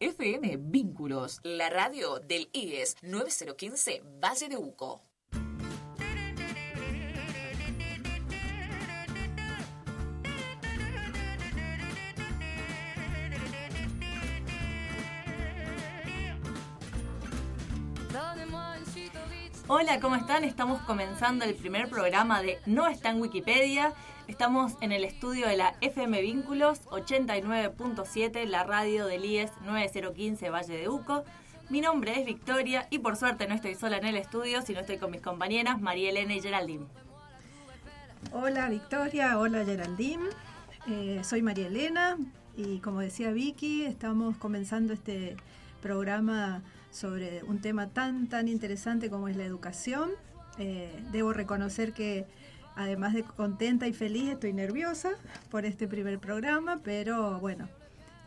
FM Vínculos, la radio del IES 9015 Valle de Uco. Hola, ¿cómo están? Estamos comenzando el primer programa de No está en Wikipedia. Estamos en el estudio de la FM Vínculos 89.7, la radio del IES 9015 Valle de Uco. Mi nombre es Victoria y por suerte no estoy sola en el estudio, sino estoy con mis compañeras María Elena y Geraldine. Hola Victoria, hola Geraldine. Eh, soy María Elena y como decía Vicky, estamos comenzando este programa sobre un tema tan, tan interesante como es la educación. Eh, debo reconocer que además de contenta y feliz, estoy nerviosa por este primer programa, pero bueno,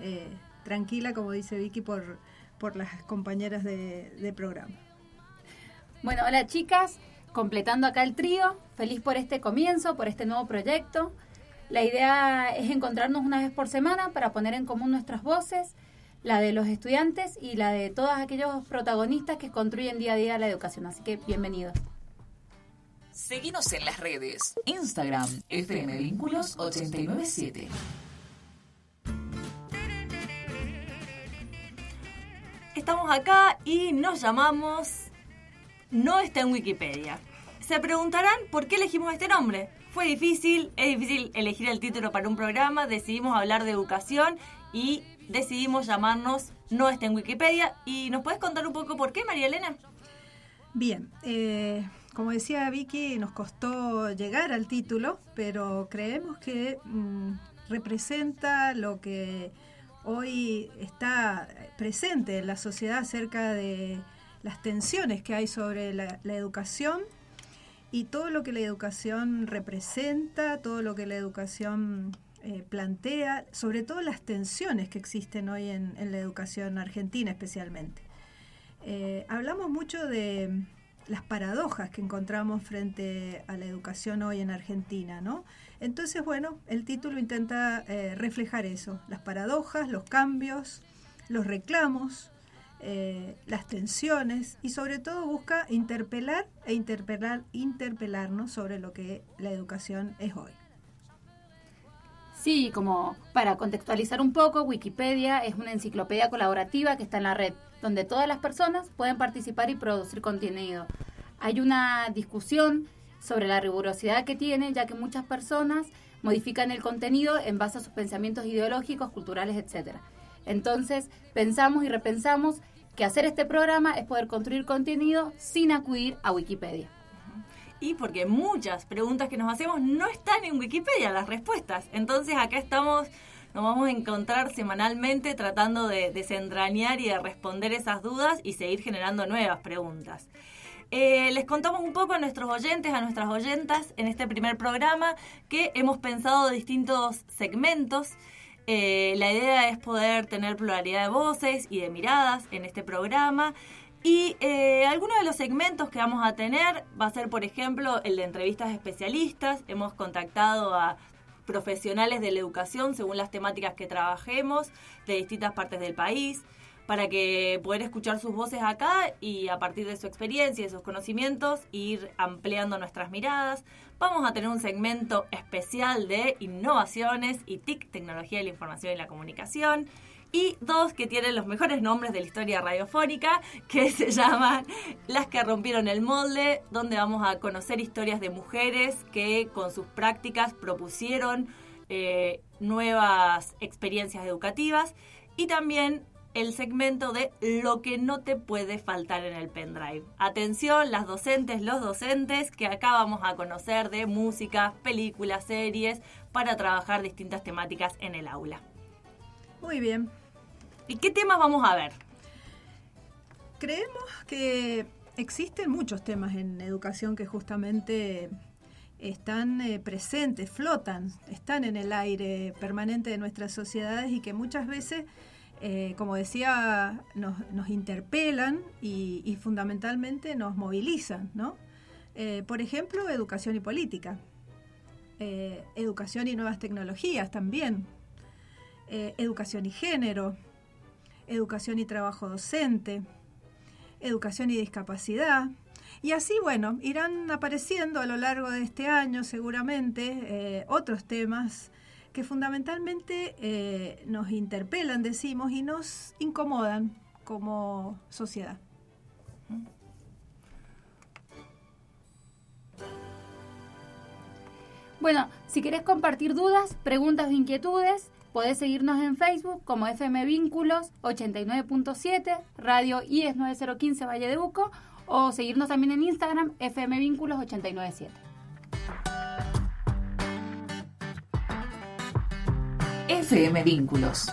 eh, tranquila, como dice Vicky, por, por las compañeras de, de programa. Bueno, hola chicas, completando acá el trío, feliz por este comienzo, por este nuevo proyecto. La idea es encontrarnos una vez por semana para poner en común nuestras voces la de los estudiantes y la de todos aquellos protagonistas que construyen día a día la educación. Así que bienvenidos. Seguimos en las redes. Instagram, FM Vínculos 897. Estamos acá y nos llamamos No está en Wikipedia. Se preguntarán por qué elegimos este nombre. Fue difícil, es difícil elegir el título para un programa, decidimos hablar de educación y decidimos llamarnos No está en Wikipedia. ¿Y nos puedes contar un poco por qué, María Elena? Bien, eh, como decía Vicky, nos costó llegar al título, pero creemos que mm, representa lo que hoy está presente en la sociedad acerca de las tensiones que hay sobre la, educación y todo lo que la educación representa, todo lo que la educación eh, plantea, sobre todo las tensiones que existen hoy en, la educación argentina especialmente. Eh, hablamos mucho de las paradojas que encontramos frente a la educación hoy en Argentina, ¿no? Entonces, bueno, el título intenta eh, reflejar eso, las paradojas, los cambios, los reclamos, las tensiones y sobre todo busca interpelar e interpelar, interpelarnos sobre lo que la educación es hoy. Sí, como para contextualizar un poco, Wikipedia es una enciclopedia colaborativa que está en la red, donde todas las personas pueden participar y producir contenido. Hay una discusión sobre la rigurosidad que tiene, ya que muchas personas modifican el contenido en base a sus pensamientos ideológicos, culturales, etc. Entonces, pensamos y repensamos que hacer este programa es poder construir contenido sin acudir a Wikipedia y porque muchas preguntas que nos hacemos no están en Wikipedia las respuestas. Entonces acá estamos, nos vamos a encontrar semanalmente tratando de desentrañar y de responder esas dudas y seguir generando nuevas preguntas. Eh, les contamos un poco a nuestros oyentes, a nuestras oyentas en este primer programa que hemos pensado distintos segmentos. Eh, la idea es poder tener pluralidad de voces y de miradas en este programa y eh, algunos de los segmentos que vamos a tener va a ser, por ejemplo, el de entrevistas especialistas. Hemos contactado a profesionales de la educación según las temáticas que trabajemos de distintas partes del país para que poder escuchar sus voces acá y a partir de su experiencia y de sus conocimientos ir ampliando nuestras miradas. Vamos a tener un segmento especial de innovaciones y TIC, tecnología de la información y la comunicación y dos que tienen los mejores nombres de la historia radiofónica, que se llaman Las que rompieron el molde, donde vamos a conocer historias de mujeres que con sus prácticas propusieron eh, nuevas experiencias educativas y también el segmento de lo que no te puede faltar en el pendrive. Atención, las docentes, los docentes, que acá vamos a conocer de música, películas, series, para trabajar distintas temáticas en el aula. Muy bien, ¿Y qué temas vamos a ver? Creemos que existen muchos temas en educación que justamente están eh, presentes, flotan, están en el aire permanente de nuestras sociedades y que muchas veces, eh, como decía, nos, interpelan y, fundamentalmente nos movilizan, ¿no? Eh, por ejemplo, educación y política, educación y nuevas tecnologías también, educación y género, educación y trabajo docente, educación y discapacidad. Y así, bueno, irán apareciendo a lo largo de este año seguramente eh, otros temas que fundamentalmente eh, nos interpelan, decimos, y nos incomodan como sociedad. Bueno, si querés compartir dudas, preguntas o inquietudes, podés seguirnos en Facebook como FM Vínculos 89.7, Radio IES 9015 Valle de Uco, o seguirnos también en Instagram FM Vínculos 897. FM Vínculos.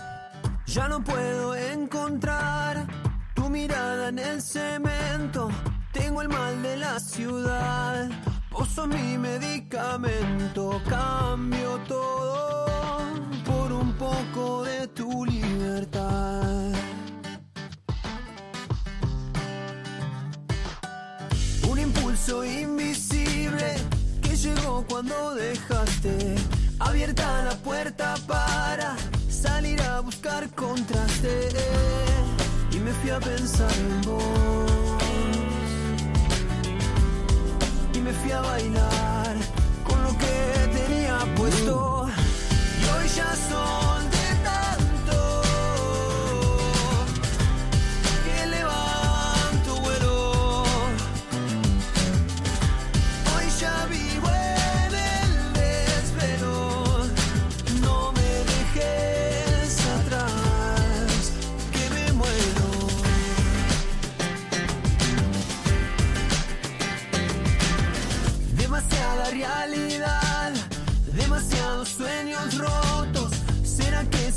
Ya no puedo encontrar tu mirada en el cemento. Tengo el mal de la ciudad. Vos sos mi medicamento. Cambio todo de tu libertad. Un impulso invisible que llegó cuando dejaste abierta la puerta para salir a buscar contraste. Y me fui a pensar en vos. Y me fui a bailar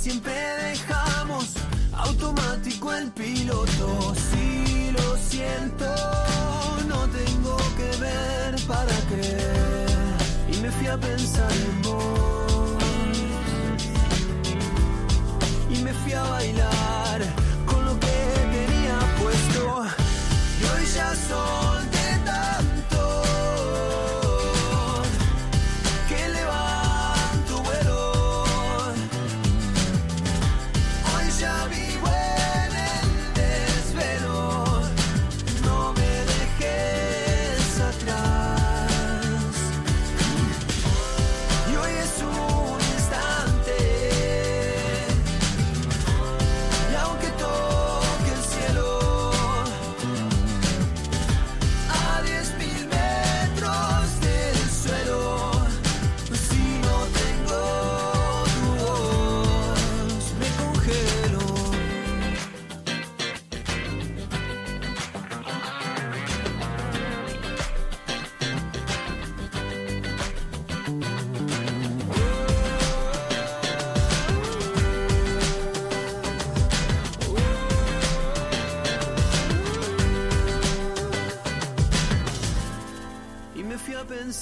siempre dejamos automático el piloto? Si lo siento, no tengo que ver para creer. Y me fui a pensar en vos. Y me fui a bailar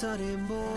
fui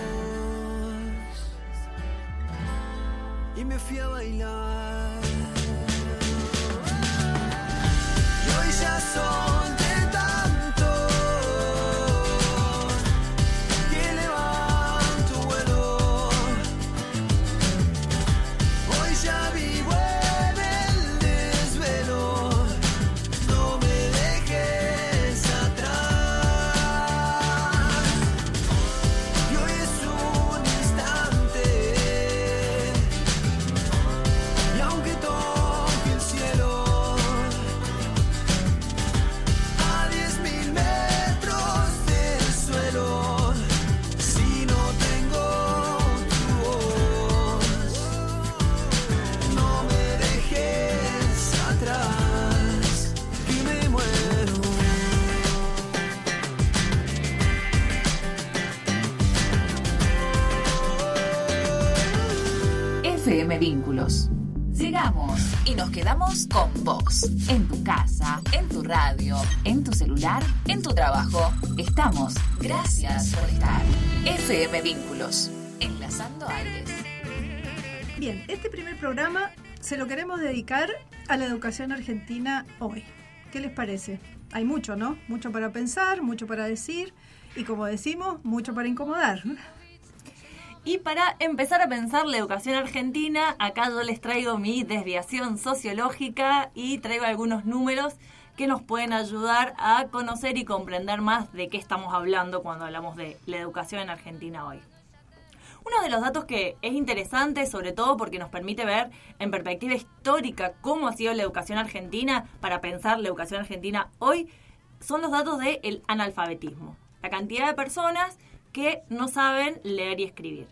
Vínculos. Enlazando aires. Bien, este primer programa se lo queremos dedicar a la educación argentina hoy. ¿Qué les parece? Hay mucho, ¿no? Mucho para pensar, mucho para decir y como decimos, mucho para incomodar. Y para empezar a pensar la educación argentina, acá yo les traigo mi desviación sociológica y traigo algunos números que nos pueden ayudar a conocer y comprender más de qué estamos hablando cuando hablamos de la educación en Argentina hoy. Uno de los datos que es interesante, sobre todo porque nos permite ver en perspectiva histórica cómo ha sido la educación argentina para pensar la educación argentina hoy, son los datos del analfabetismo. La cantidad de personas que no saben leer y escribir.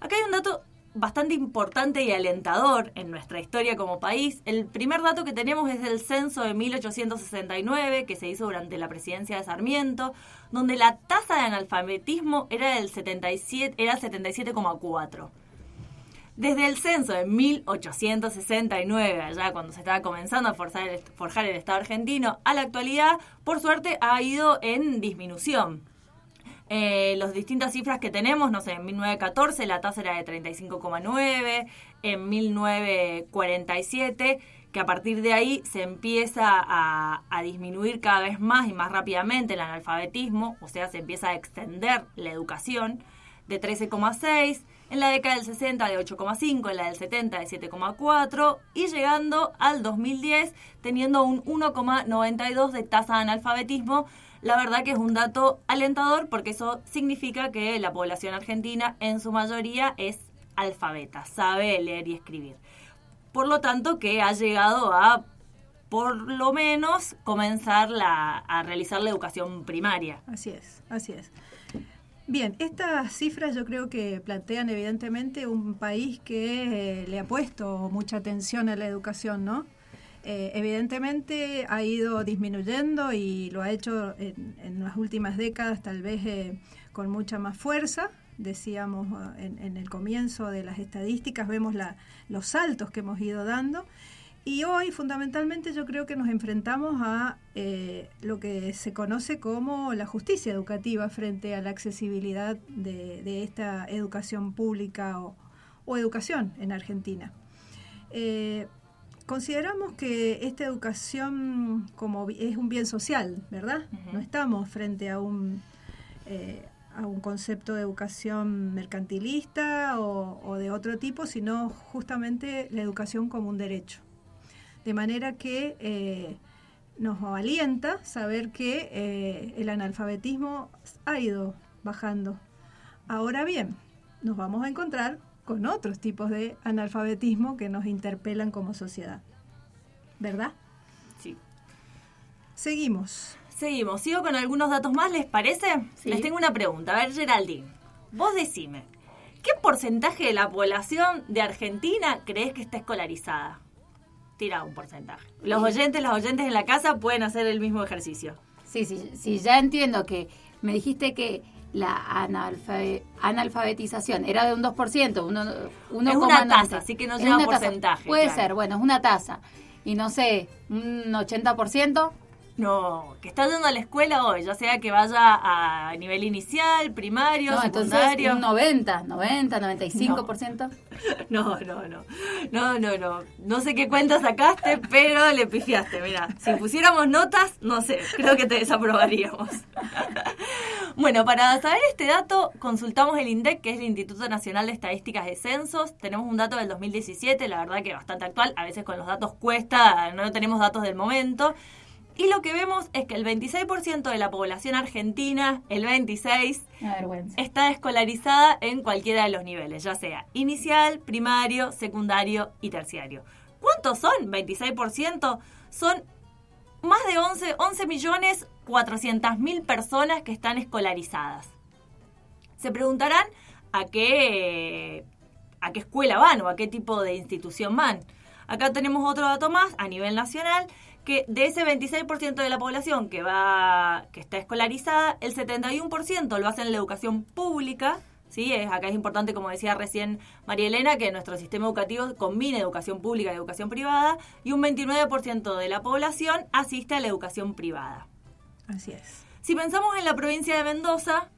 Acá hay un dato bastante importante y alentador en nuestra historia como país. El primer dato que tenemos es el censo de 1869, que se hizo durante la presidencia de Sarmiento, donde la tasa de analfabetismo era del 77, era 77,4. Desde el censo de 1869, allá cuando se estaba comenzando a forjar el, forjar el Estado argentino, a la actualidad, por suerte, ha ido en disminución. Eh, las distintas cifras que tenemos, no sé, en 1914 la tasa era de 35,9, en 1947, que a partir de ahí se empieza a, disminuir cada vez más y más rápidamente el analfabetismo, o sea, se empieza a extender la educación, de 13,6, en la década del 60 de 8,5, en la del 70 de 7,4 y llegando al 2010 teniendo un 1,92 de tasa de analfabetismo, la verdad que es un dato alentador porque eso significa que la población argentina en su mayoría es alfabeta, sabe leer y escribir. Por lo tanto, que ha llegado a por lo menos comenzar la, a realizar la educación primaria. Así es, así es. Bien, estas cifras yo creo que plantean evidentemente un país que eh, le ha puesto mucha atención a la educación, ¿no? Eh, evidentemente ha ido disminuyendo y lo ha hecho en, las últimas décadas tal vez eh, con mucha más fuerza. Decíamos eh, en, el comienzo de las estadísticas, vemos la, los saltos que hemos ido dando. Y hoy fundamentalmente yo creo que nos enfrentamos a lo que se conoce como la justicia educativa frente a la accesibilidad de, esta educación pública o, o, educación en Argentina. Consideramos que esta educación como es un bien social, ¿verdad? No estamos frente a un, eh, a un concepto de educación mercantilista o, de otro tipo, sino justamente la educación como un derecho. De manera que eh, nos alienta saber que eh, el analfabetismo ha ido bajando. Ahora bien, nos vamos a encontrar con otros tipos de analfabetismo que nos interpelan como sociedad. ¿Verdad? Sí. Seguimos. Seguimos. Sigo con algunos datos más, ¿les parece? Les tengo una pregunta. A ver, Geraldine, vos decime, ¿qué porcentaje de la población de Argentina crees que está escolarizada? Tira un porcentaje. Los oyentes, las oyentes en la casa pueden hacer el mismo ejercicio. Sí, sí, sí, ya entiendo que me dijiste que la analfabetización era de un 2%, uno, uno es una tasa, así que no lleva porcentaje. Puede ser, bueno, es una tasa. Y no sé, un 80%. No, que está yendo a la escuela hoy, ya sea que vaya a nivel inicial, primario, no, secundario. Entonces un 90, 90, 95%. No, no, no. No, no, no. No sé qué cuenta sacaste, pero le pifiaste. Mira, si pusiéramos notas, no sé, creo que te desaprobaríamos. Bueno, para saber este dato, consultamos el INDEC, que es el Instituto Nacional de Estadísticas de Censos. Tenemos un dato del 2017, la verdad que bastante actual. A veces con los datos cuesta, no tenemos datos del momento. Y lo que vemos es que el 26% de la población argentina, el 26%, está escolarizada en cualquiera de los niveles, ya sea inicial, primario, secundario y terciario. ¿Cuántos son? 26%. Son más de 11, 11 millones 400 mil personas que están escolarizadas. Se preguntarán a qué, a qué escuela van o a qué tipo de institución van. Acá tenemos otro dato más a nivel nacional que de ese 26% de la población que va que está escolarizada, el 71% lo hace en la educación pública, ¿sí? Es, acá es importante, como decía recién María Elena, que nuestro sistema educativo combine educación pública y educación privada, y un 29% de la población asiste a la educación privada. Así es. Si pensamos en la provincia de Mendoza,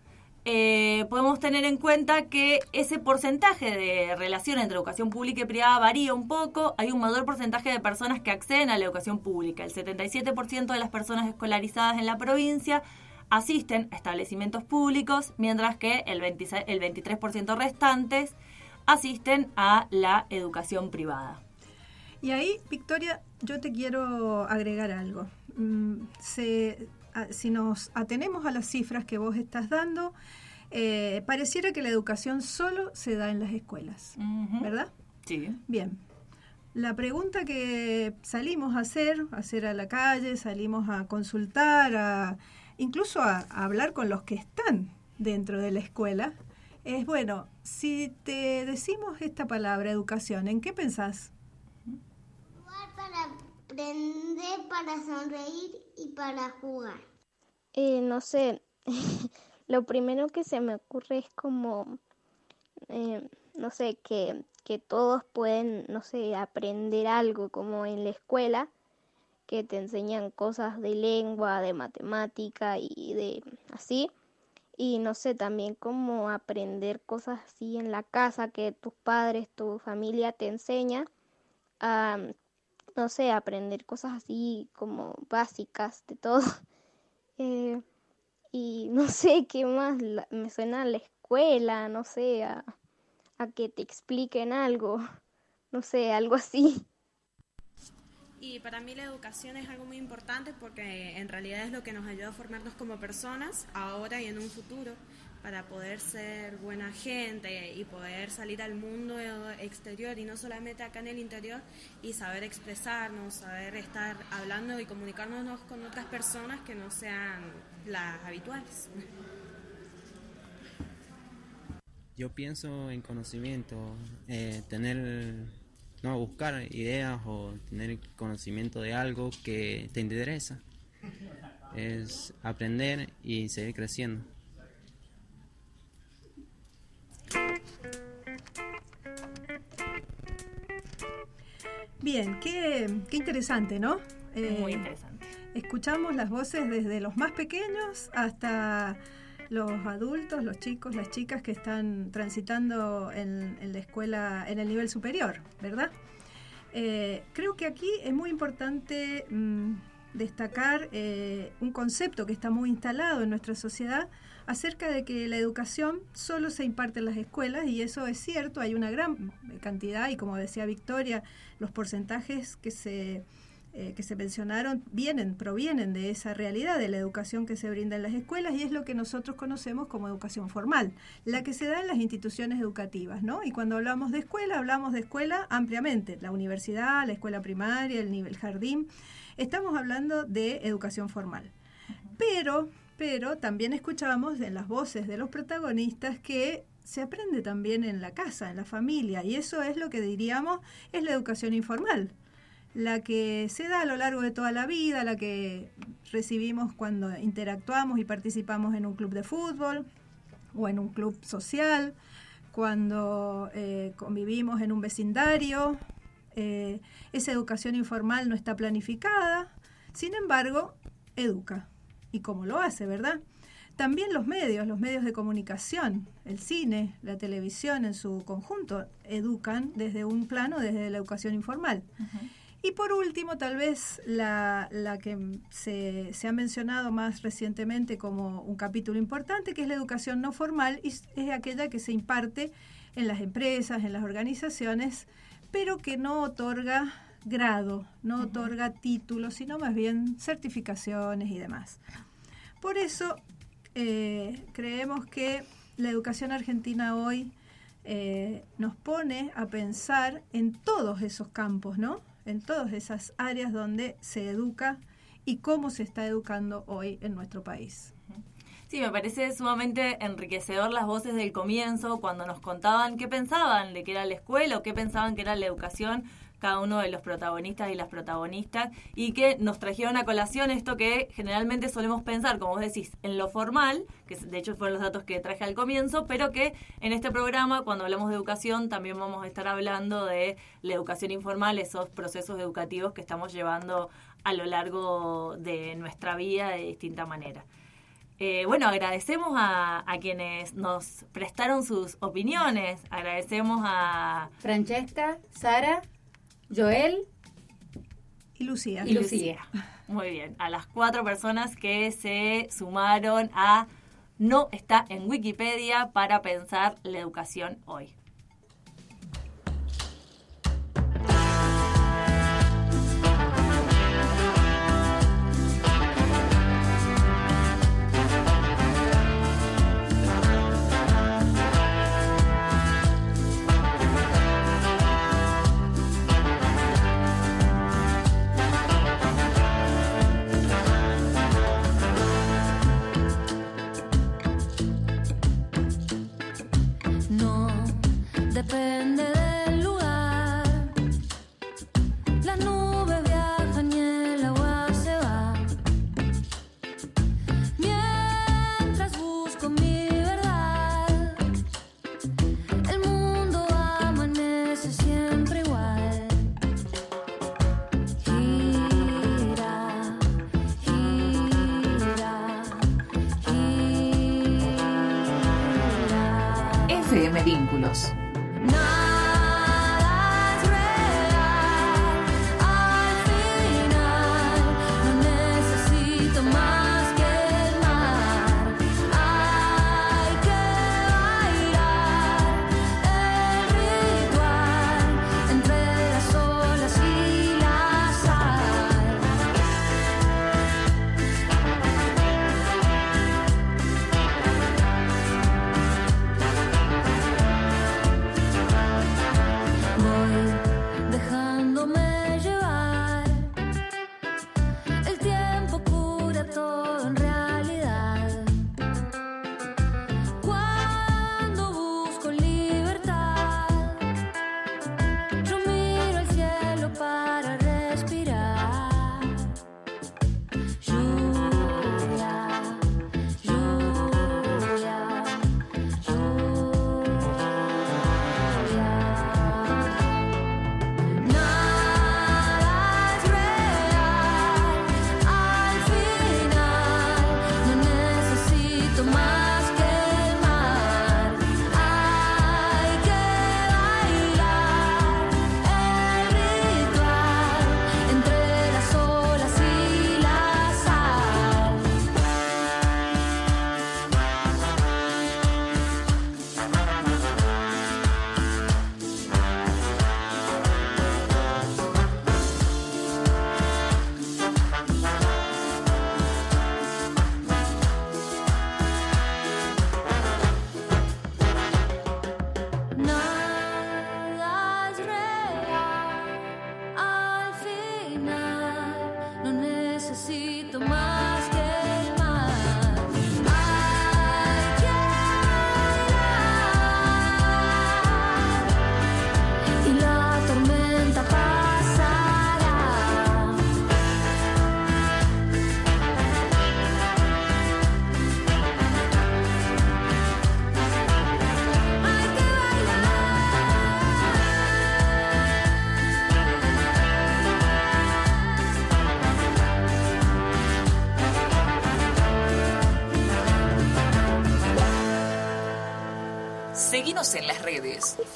eh, podemos tener en cuenta que ese porcentaje de relación entre educación pública y privada varía un poco. Hay un mayor porcentaje de personas que acceden a la educación pública. El 77% de las personas escolarizadas en la provincia asisten a establecimientos públicos, mientras que el, 26, el 23% restantes asisten a la educación privada. Y ahí, Victoria, yo te quiero agregar algo. Mm, si nos atenemos a las cifras que vos estás dando, eh, pareciera que la educación solo se da en las escuelas, ¿verdad? Sí. Bien. La pregunta que salimos a hacer, a hacer a la calle, salimos a consultar, a, incluso a, hablar con los que están dentro de la escuela, es, bueno, si te decimos esta palabra, educación, ¿en qué pensás? Para aprender, para sonreír y para jugar. Eh, no sé, lo primero que se me ocurre es como, eh, no sé, que, que todos pueden, no sé, aprender algo como en la escuela, que te enseñan cosas de lengua, de matemática y de así. Y no sé, también como aprender cosas así en la casa que tus padres, tu familia te enseña a, no sé, aprender cosas así como básicas de todo. Eh, y no sé qué más me suena a la escuela, no sé, a, a que te expliquen algo, no sé, algo así. Y para mí la educación es algo muy importante porque en realidad es lo que nos ayuda a formarnos como personas ahora y en un futuro para poder ser buena gente y poder salir al mundo exterior y no solamente acá en el interior y saber expresarnos, saber estar hablando y comunicarnos con otras personas que no sean las habituales. Yo pienso en conocimiento, eh, tener, no, buscar ideas o tener conocimiento de algo que te interesa. Es aprender y seguir creciendo. Bien, qué, interesante, ¿no? Muy eh, interesante. Escuchamos las voces desde los más pequeños hasta los adultos, los chicos, las chicas que están transitando en, la escuela, en el nivel superior, ¿verdad? Eh, creo que aquí es muy importante mm, destacar eh, un concepto que está muy instalado en nuestra sociedad acerca de que la educación solo se imparte en las escuelas y eso es cierto, hay una gran cantidad y como decía Victoria, los porcentajes que se eh, que se mencionaron vienen, provienen de esa realidad de la educación que se brinda en las escuelas y es lo que nosotros conocemos como educación formal, la que se da en las instituciones educativas, ¿no? Y cuando hablamos de escuela, hablamos de escuela ampliamente, la universidad, la escuela primaria, el nivel jardín, estamos hablando de educación formal. Pero, pero también escuchamos en las voces de los protagonistas que se aprende también en la casa, en la familia, y eso es lo que diríamos es la educación informal la que se da a lo largo de toda la vida, la que recibimos cuando interactuamos y participamos en un club de fútbol o en un club social, cuando eh, convivimos en un vecindario. Eh, esa educación informal no está planificada, sin embargo, educa. ¿Y cómo lo hace, verdad? También los medios, los medios de comunicación, el cine, la televisión en su conjunto, educan desde un plano, desde la educación informal. Y por último, tal vez la, que se, ha mencionado más recientemente como un capítulo importante, que es la educación no formal, y es aquella que se imparte en las empresas, en las organizaciones, pero que no otorga grado, no otorga títulos, sino más bien certificaciones y demás. Por eso eh, creemos que la educación argentina hoy eh, nos pone a pensar en todos esos campos, ¿no? En todas esas áreas donde se educa y cómo se está educando hoy en nuestro país. Sí, me parece sumamente enriquecedor las voces del comienzo, cuando nos contaban qué pensaban de que era la escuela o qué pensaban que era la educación cada uno de los protagonistas y las protagonistas y que nos trajeron a colación esto que generalmente solemos pensar, como vos decís, en lo formal, que de hecho fueron los datos que traje al comienzo, pero que en este programa, cuando hablamos de educación, también vamos a estar hablando de la educación informal, esos procesos educativos que estamos llevando a lo largo de nuestra vida de distinta manera. Eh, bueno, agradecemos a, a, quienes nos prestaron sus opiniones. Agradecemos a Francesca, Sara, Joel Y Lucía. Y Lucía. Muy bien, a las cuatro personas que se sumaron a No está en Wikipedia para pensar la educación hoy.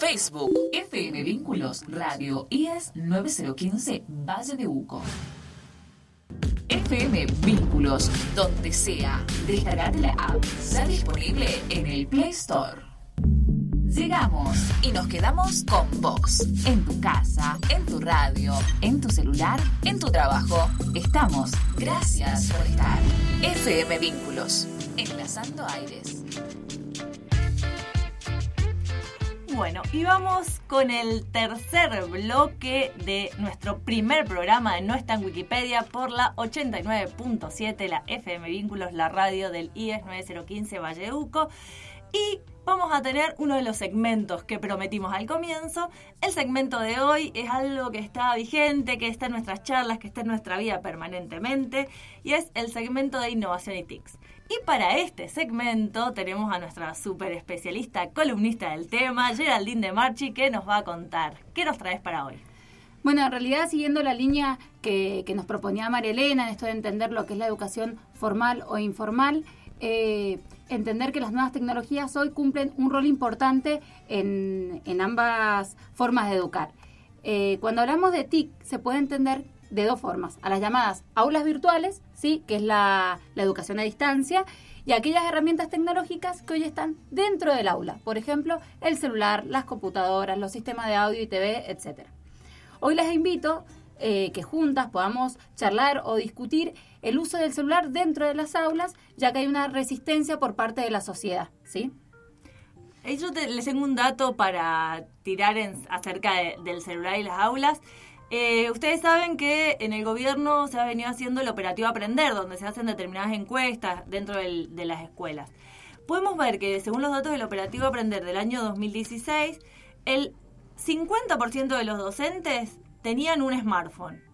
Facebook, FM Vínculos, Radio IES 9015, Valle de Uco. FM Vínculos, donde sea. Descargate la app. Ya disponible en el Play Store. Llegamos y nos quedamos con vos. En tu casa, en tu radio, en tu celular, en tu trabajo. Estamos. Gracias por estar. FM Vínculos. Enlazando aires. Bueno, y vamos con el tercer bloque de nuestro primer programa de No está en Wikipedia por la 89.7, la FM Vínculos, la radio del IES 9015 Valleuco. Y vamos a tener uno de los segmentos que prometimos al comienzo. El segmento de hoy es algo que está vigente, que está en nuestras charlas, que está en nuestra vida permanentemente, y es el segmento de innovación y TICs. Y para este segmento tenemos a nuestra super especialista, columnista del tema, Geraldine de Marchi, que nos va a contar. ¿Qué nos traes para hoy? Bueno, en realidad siguiendo la línea que, que nos proponía María Elena, en esto de entender lo que es la educación formal o informal, eh, entender que las nuevas tecnologías hoy cumplen un rol importante en, en ambas formas de educar. Eh, cuando hablamos de TIC, se puede entender de dos formas, a las llamadas aulas virtuales, ¿sí? que es la, la educación a distancia, y aquellas herramientas tecnológicas que hoy están dentro del aula, por ejemplo, el celular, las computadoras, los sistemas de audio y TV, etc. Hoy les invito eh, que juntas podamos charlar o discutir el uso del celular dentro de las aulas, ya que hay una resistencia por parte de la sociedad, ¿sí? Eh, Yo te- les tengo un dato para tirar en- acerca de- del celular y las aulas. Eh, ustedes saben que en el gobierno se ha venido haciendo el operativo Aprender, donde se hacen determinadas encuestas dentro de las escuelas. Podemos ver que según los datos del operativo Aprender del año 2016, el 50% de los docentes tenían un smartphone.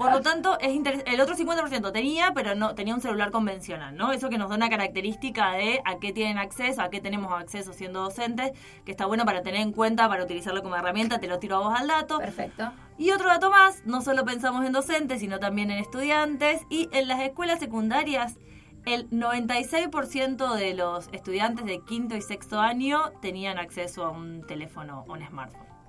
Por lo tanto, es el otro 50% tenía, pero no tenía un celular convencional, ¿no? Eso que nos da una característica de a qué tienen acceso, a qué tenemos acceso siendo docentes, que está bueno para tener en cuenta, para utilizarlo como herramienta, te lo tiro a vos al dato. Perfecto. Y otro dato más, no solo pensamos en docentes, sino también en estudiantes, y en las escuelas secundarias, el 96% de los estudiantes de quinto y sexto año tenían acceso a un teléfono o un smartphone.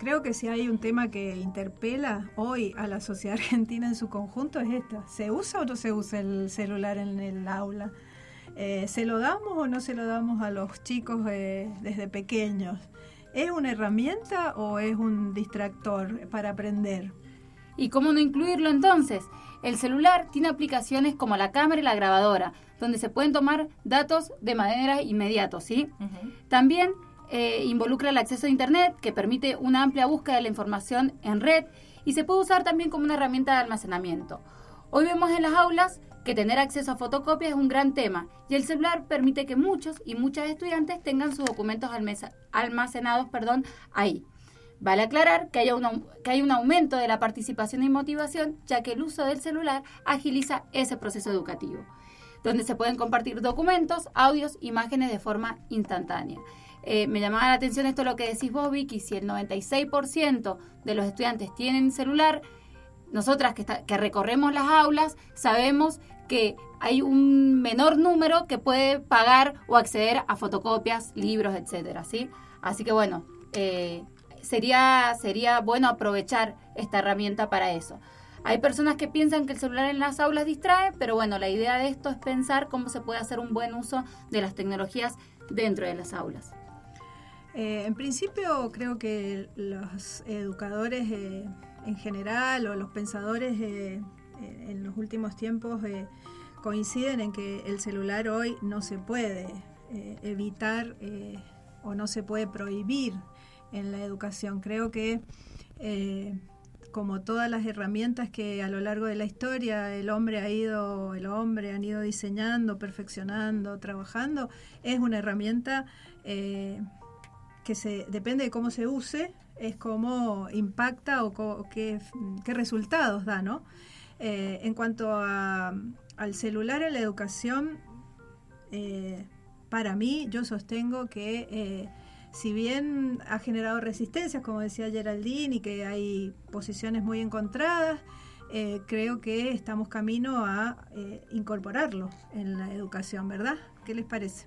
Creo que si hay un tema que interpela hoy a la sociedad argentina en su conjunto es esta. ¿Se usa o no se usa el celular en el aula? Eh, ¿Se lo damos o no se lo damos a los chicos eh, desde pequeños? ¿Es una herramienta o es un distractor para aprender? ¿Y cómo no incluirlo entonces? El celular tiene aplicaciones como la cámara y la grabadora, donde se pueden tomar datos de manera inmediata, ¿sí? También eh, involucra el acceso a Internet, que permite una amplia búsqueda de la información en red y se puede usar también como una herramienta de almacenamiento. Hoy vemos en las aulas que tener acceso a fotocopias es un gran tema y el celular permite que muchos y muchas estudiantes tengan sus documentos almacenados perdón, ahí. Vale aclarar que, un que hay un aumento de la participación y motivación, ya que el uso del celular agiliza ese proceso educativo, donde se pueden compartir documentos, audios, imágenes de forma instantánea. Eh, me llamaba la atención esto lo que decís vos, Vicky, si el 96% de los estudiantes tienen celular, nosotras que, recorremos las aulas sabemos que hay un menor número que puede pagar o acceder a fotocopias, libros, etcétera, ¿sí? Así que bueno, eh, sería, sería bueno aprovechar esta herramienta para eso. Hay personas que piensan que el celular en las aulas distrae, pero bueno, la idea de esto es pensar cómo se puede hacer un buen uso de las tecnologías dentro de las aulas. Eh, en principio creo que los educadores eh, en general o los pensadores eh, en los últimos tiempos coinciden en que el celular hoy no se puede evitar o no se puede prohibir en la educación. Creo que como todas las herramientas que a lo largo de la historia el hombre ha ido, el hombre han ido diseñando, perfeccionando, trabajando, es una herramienta que se depende de cómo se use, es cómo impacta o co- qué, qué resultados da, ¿no? Eh, en cuanto a- al celular en la educación, eh, para mí yo sostengo que eh, si bien ha generado resistencias, como decía Geraldine, y que hay posiciones muy encontradas, eh, creo que estamos camino a eh, incorporarlo en la educación, ¿verdad? ¿Qué les parece?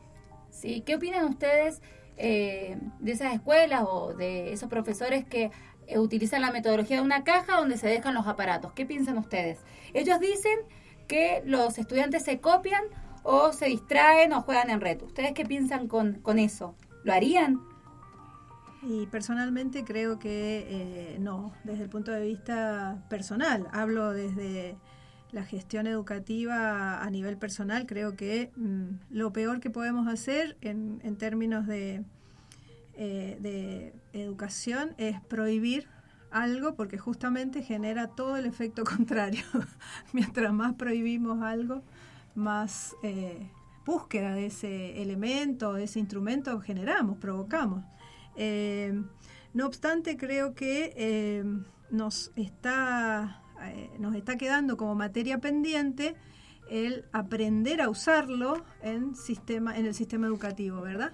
Sí, ¿qué opinan ustedes eh, de esas escuelas o de esos profesores que eh, utilizan la metodología de una caja donde se dejan los aparatos? ¿Qué piensan ustedes? Ellos dicen que los estudiantes se copian o se distraen o juegan en red. ¿Ustedes qué piensan con, con eso? ¿Lo harían? Y personalmente creo que eh, no, desde el punto de vista personal, hablo desde la gestión educativa a nivel personal, creo que mm, lo peor que podemos hacer en, en términos de, eh, de educación es prohibir algo porque justamente genera todo el efecto contrario. Mientras más prohibimos algo, más eh, búsqueda de ese elemento, de ese instrumento generamos, provocamos. Eh, no obstante, creo que nos está eh, nos está quedando como materia pendiente el aprender a usarlo en sistema en el sistema educativo, ¿verdad?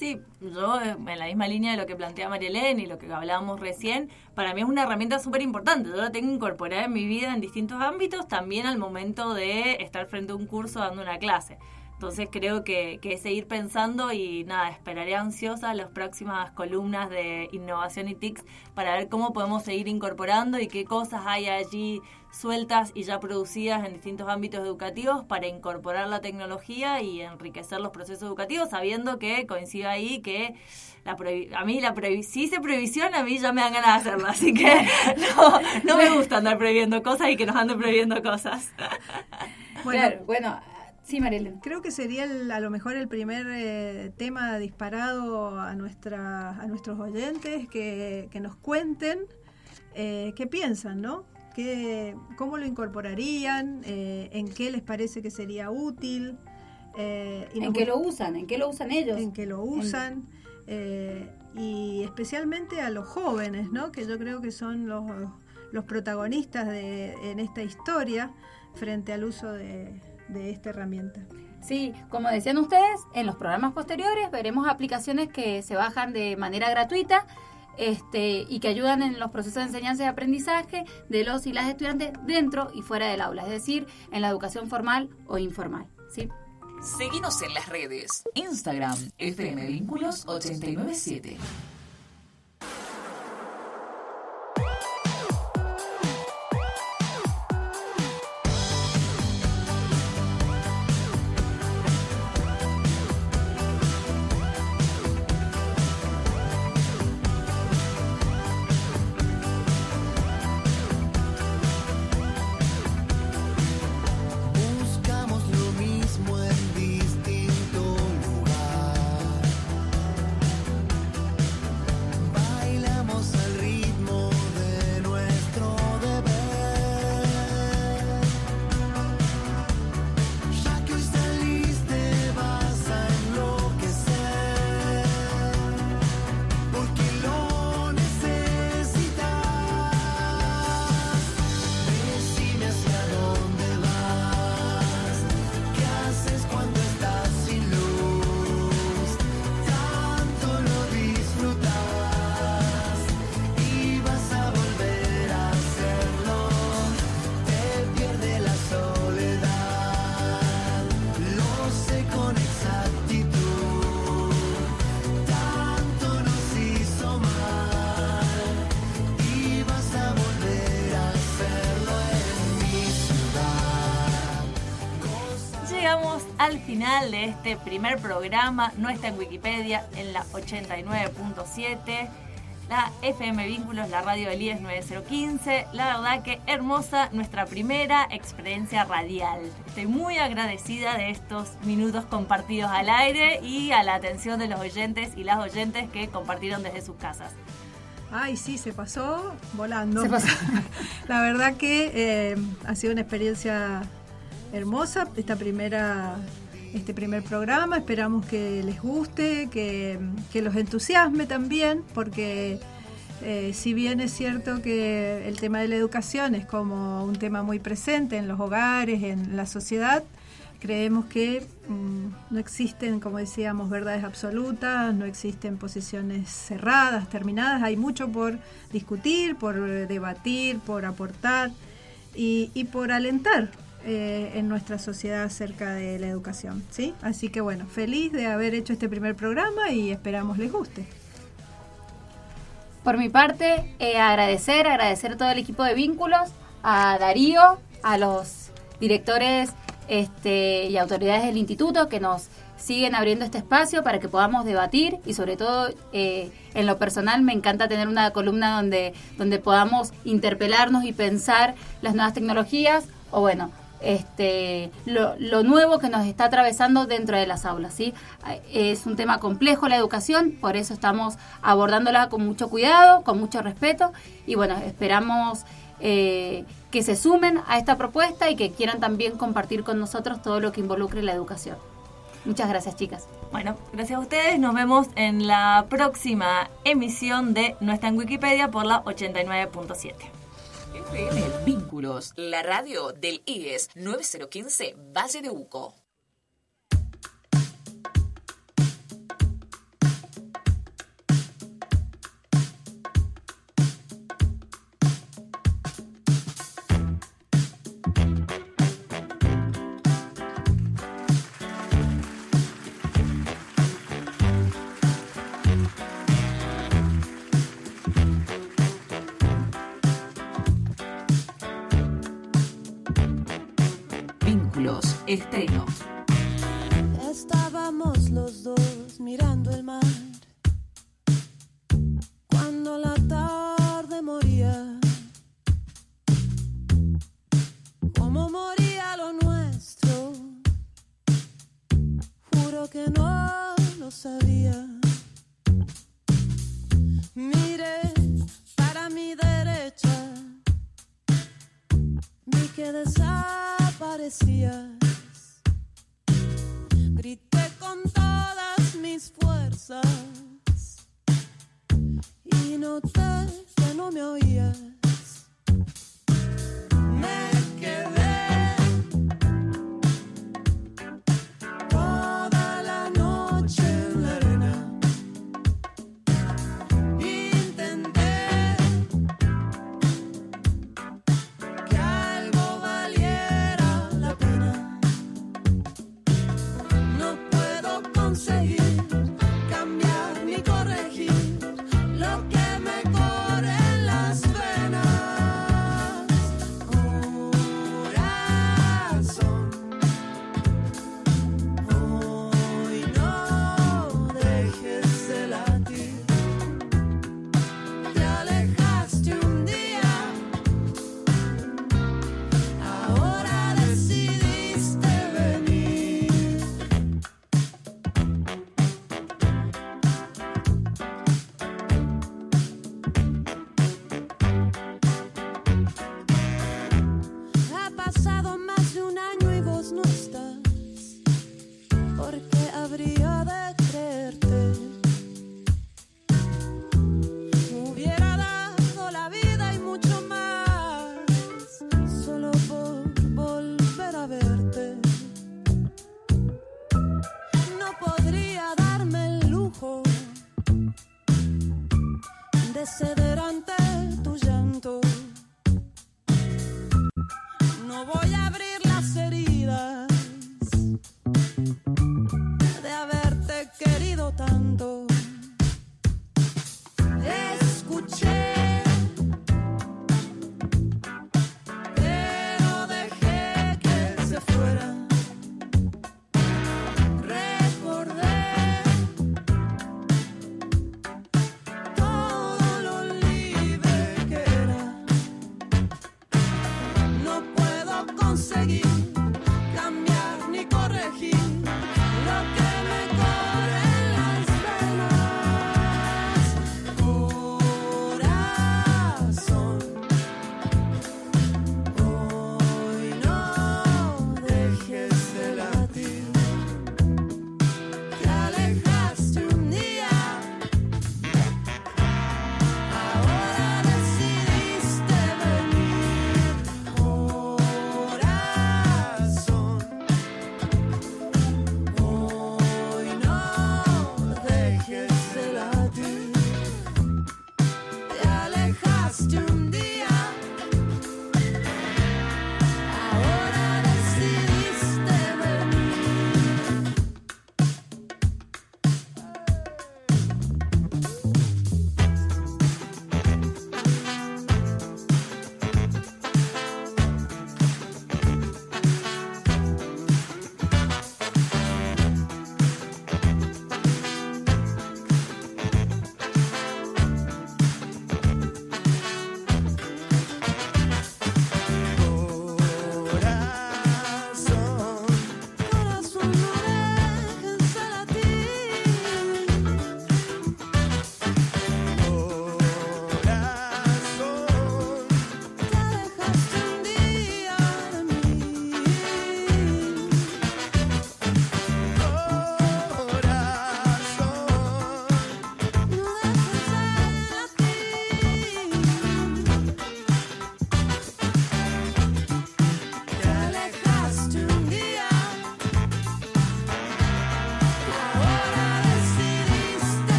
Sí, yo eh, en la misma línea de lo que plantea María y lo que hablábamos recién, para mí es una herramienta súper importante. Yo la tengo incorporada en mi vida en distintos ámbitos, también al momento de estar frente a un curso dando una clase. Entonces creo que, que es seguir pensando y nada, esperaré ansiosa las próximas columnas de innovación y TICS para ver cómo podemos seguir incorporando y qué cosas hay allí sueltas y ya producidas en distintos ámbitos educativos para incorporar la tecnología y enriquecer los procesos educativos, sabiendo que coincide ahí que la a mí la si hice prohibición, a mí ya me dan ganas de hacerla, así que no, no me gusta andar prohibiendo cosas y que nos anden prohibiendo cosas. Bueno, Claro, bueno, sí, Marilyn. Creo que sería el- a lo mejor el primer eh, tema disparado a, nuestra, a nuestros oyentes que, que nos cuenten eh, qué piensan, ¿no? ¿Qué, ¿Cómo lo incorporarían? Eh, ¿En qué les parece que sería útil? Eh, y ¿En qué lo usan? ¿En qué lo usan ellos? en que lo usan eh, y especialmente a los jóvenes, ¿no? Que yo creo que son los, los protagonistas de, en esta historia frente al uso de, de esta herramienta. Sí, como decían ustedes, en los programas posteriores veremos aplicaciones que se bajan de manera gratuita este, y que ayudan en los procesos de enseñanza y aprendizaje de los y las estudiantes dentro y fuera del aula, es decir, en la educación formal o informal. ¿sí? Seguinos en las redes. Instagram, FM Vínculos 897. Final de este primer programa. No está en Wikipedia, en la 89.7. La FM Vínculos, la radio del IES 9015. La verdad que hermosa nuestra primera experiencia radial. Estoy muy agradecida de estos minutos compartidos al aire y a la atención de los oyentes y las oyentes que compartieron desde sus casas. Ay, sí, se pasó volando. Se pasó. La verdad que eh, ha sido una experiencia hermosa esta primera, este primer programa. Esperamos que les guste, que, que los entusiasme también, porque eh, si bien es cierto que el tema de la educación es como un tema muy presente en los hogares, en la sociedad, creemos que mm, no existen, como decíamos, verdades absolutas, no existen posiciones cerradas, terminadas, hay mucho por discutir, por debatir, por aportar y, y por alentar eh, en nuestra sociedad acerca de la educación. ¿sí? Así que bueno, feliz de haber hecho este primer programa y esperamos les guste. Por mi parte, eh, agradecer, agradecer a todo el equipo de vínculos, a Darío, a los directores este, y autoridades del instituto que nos siguen abriendo este espacio para que podamos debatir y sobre todo eh, en lo personal me encanta tener una columna donde, donde podamos interpelarnos y pensar las nuevas tecnologías o bueno, este, lo, nuevo que nos está atravesando dentro de las aulas. ¿sí? Es un tema complejo la educación, por eso estamos abordándola con mucho cuidado, con mucho respeto y bueno, esperamos eh, que se sumen a esta propuesta y que quieran también compartir con nosotros todo lo que involucre la educación. Muchas gracias, chicas. Bueno, gracias a ustedes. Nos vemos en la próxima emisión de No está en Wikipedia por la 89.7. FM Vínculos, la radio del IES 9015 Valle de Uco. Estreno.